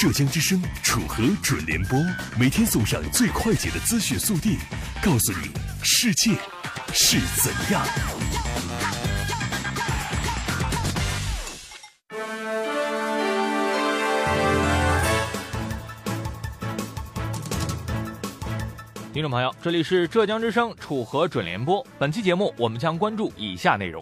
浙江之声楚河准联播，每天送上最快捷的资讯速递，告诉你世界是怎样。听众朋友，这里是浙江之声楚河准联播。本期节目我们将关注以下内容：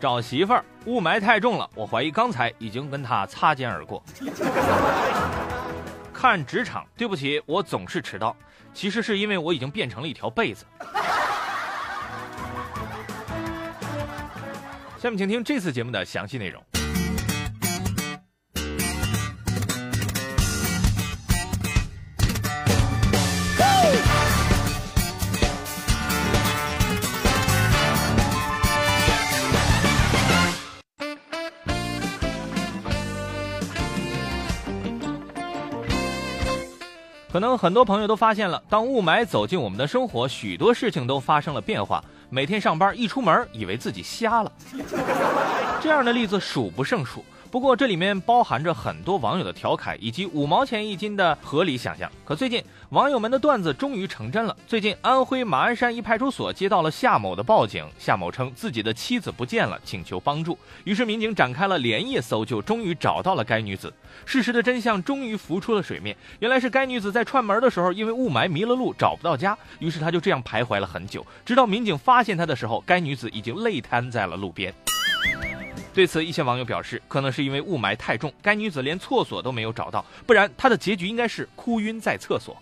找媳妇儿，雾霾太重了，我怀疑刚才已经跟他擦肩而过。看职场，对不起，我总是迟到，其实是因为我已经变成了一条被子。下面请听这次节目的详细内容。可能很多朋友都发现了，当雾霾走进我们的生活，许多事情都发生了变化。每天上班一出门，以为自己瞎了，这样的例子数不胜数。不过这里面包含着很多网友的调侃，以及五毛钱一斤的合理想象。可最近网友们的段子终于成真了。最近安徽马鞍山一派出所接到了夏某的报警，夏某称自己的妻子不见了，请求帮助。于是民警展开了连夜搜救，终于找到了该女子。事实的真相终于浮出了水面，原来是该女子在串门的时候因为雾霾迷了路，找不到家，于是她就这样徘徊了很久，直到民警发现她的时候，该女子已经累瘫在了路边。对此，一些网友表示，可能是因为雾霾太重，该女子连厕所都没有找到，不然她的结局应该是哭晕在厕所。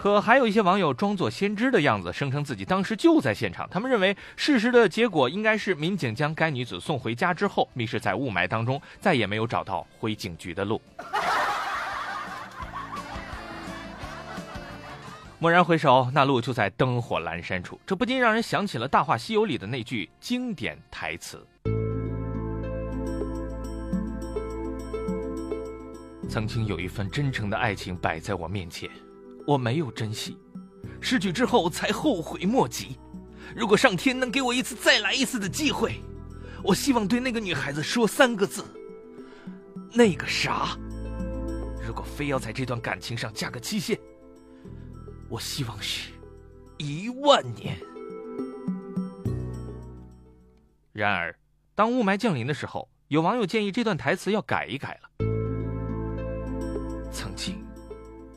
可还有一些网友装作先知的样子，声称自己当时就在现场。他们认为，事实的结果应该是民警将该女子送回家之后，迷失在雾霾当中，再也没有找到回警局的路。蓦然回首，那路就在灯火阑珊处。这不禁让人想起了《大话西游》里的那句经典台词：“曾经有一份真诚的爱情摆在我面前，我没有珍惜，失去之后才后悔莫及。如果上天能给我一次再来一次的机会，我希望对那个女孩子说三个字：那个啥。如果非要在这段感情上加个期限。”我希望是一万年。然而，当雾霾降临的时候，有网友建议这段台词要改一改了。曾经，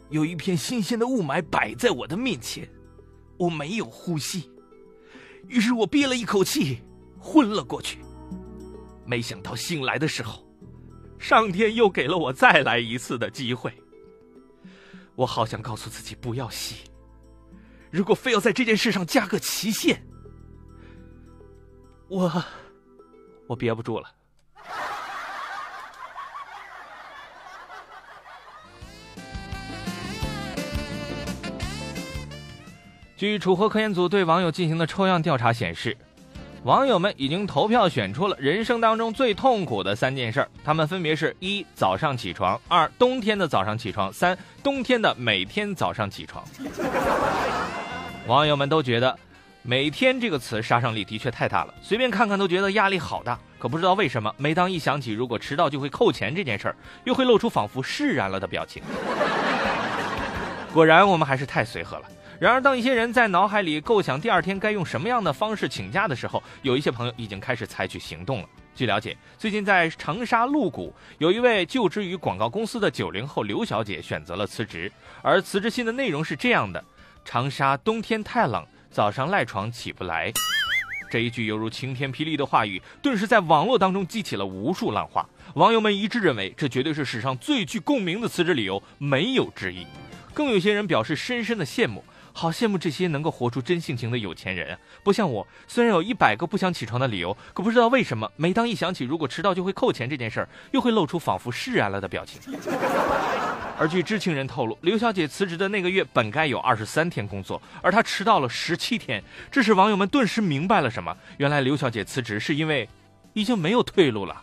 有一片新鲜的雾霾摆在我的面前，我没有呼吸，于是我憋了一口气，昏了过去。没想到醒来的时候，上天又给了我再来一次的机会。我好想告诉自己不要吸。如果非要在这件事上加个期限，我我憋不住了。据楚河科研组对网友进行的抽样调查显示。网友们已经投票选出了人生当中最痛苦的三件事儿，他们分别是：一、早上起床；二、冬天的早上起床；三、冬天的每天早上起床。网友们都觉得“每天”这个词杀伤力的确太大了，随便看看都觉得压力好大。可不知道为什么，每当一想起如果迟到就会扣钱这件事儿，又会露出仿佛释然了的表情。果然，我们还是太随和了。然而，当一些人在脑海里构想第二天该用什么样的方式请假的时候，有一些朋友已经开始采取行动了。据了解，最近在长沙麓谷，有一位就职于广告公司的九零后刘小姐选择了辞职，而辞职信的内容是这样的：长沙冬天太冷，早上赖床起不来。这一句犹如晴天霹雳的话语，顿时在网络当中激起了无数浪花。网友们一致认为，这绝对是史上最具共鸣的辞职理由，没有之一。更有些人表示深深的羡慕。好羡慕这些能够活出真性情的有钱人！不像我，虽然有一百个不想起床的理由，可不知道为什么，每当一想起如果迟到就会扣钱这件事儿，又会露出仿佛释然了的表情。而据知情人透露，刘小姐辞职的那个月本该有二十三天工作，而她迟到了十七天，这使网友们顿时明白了什么：原来刘小姐辞职是因为已经没有退路了。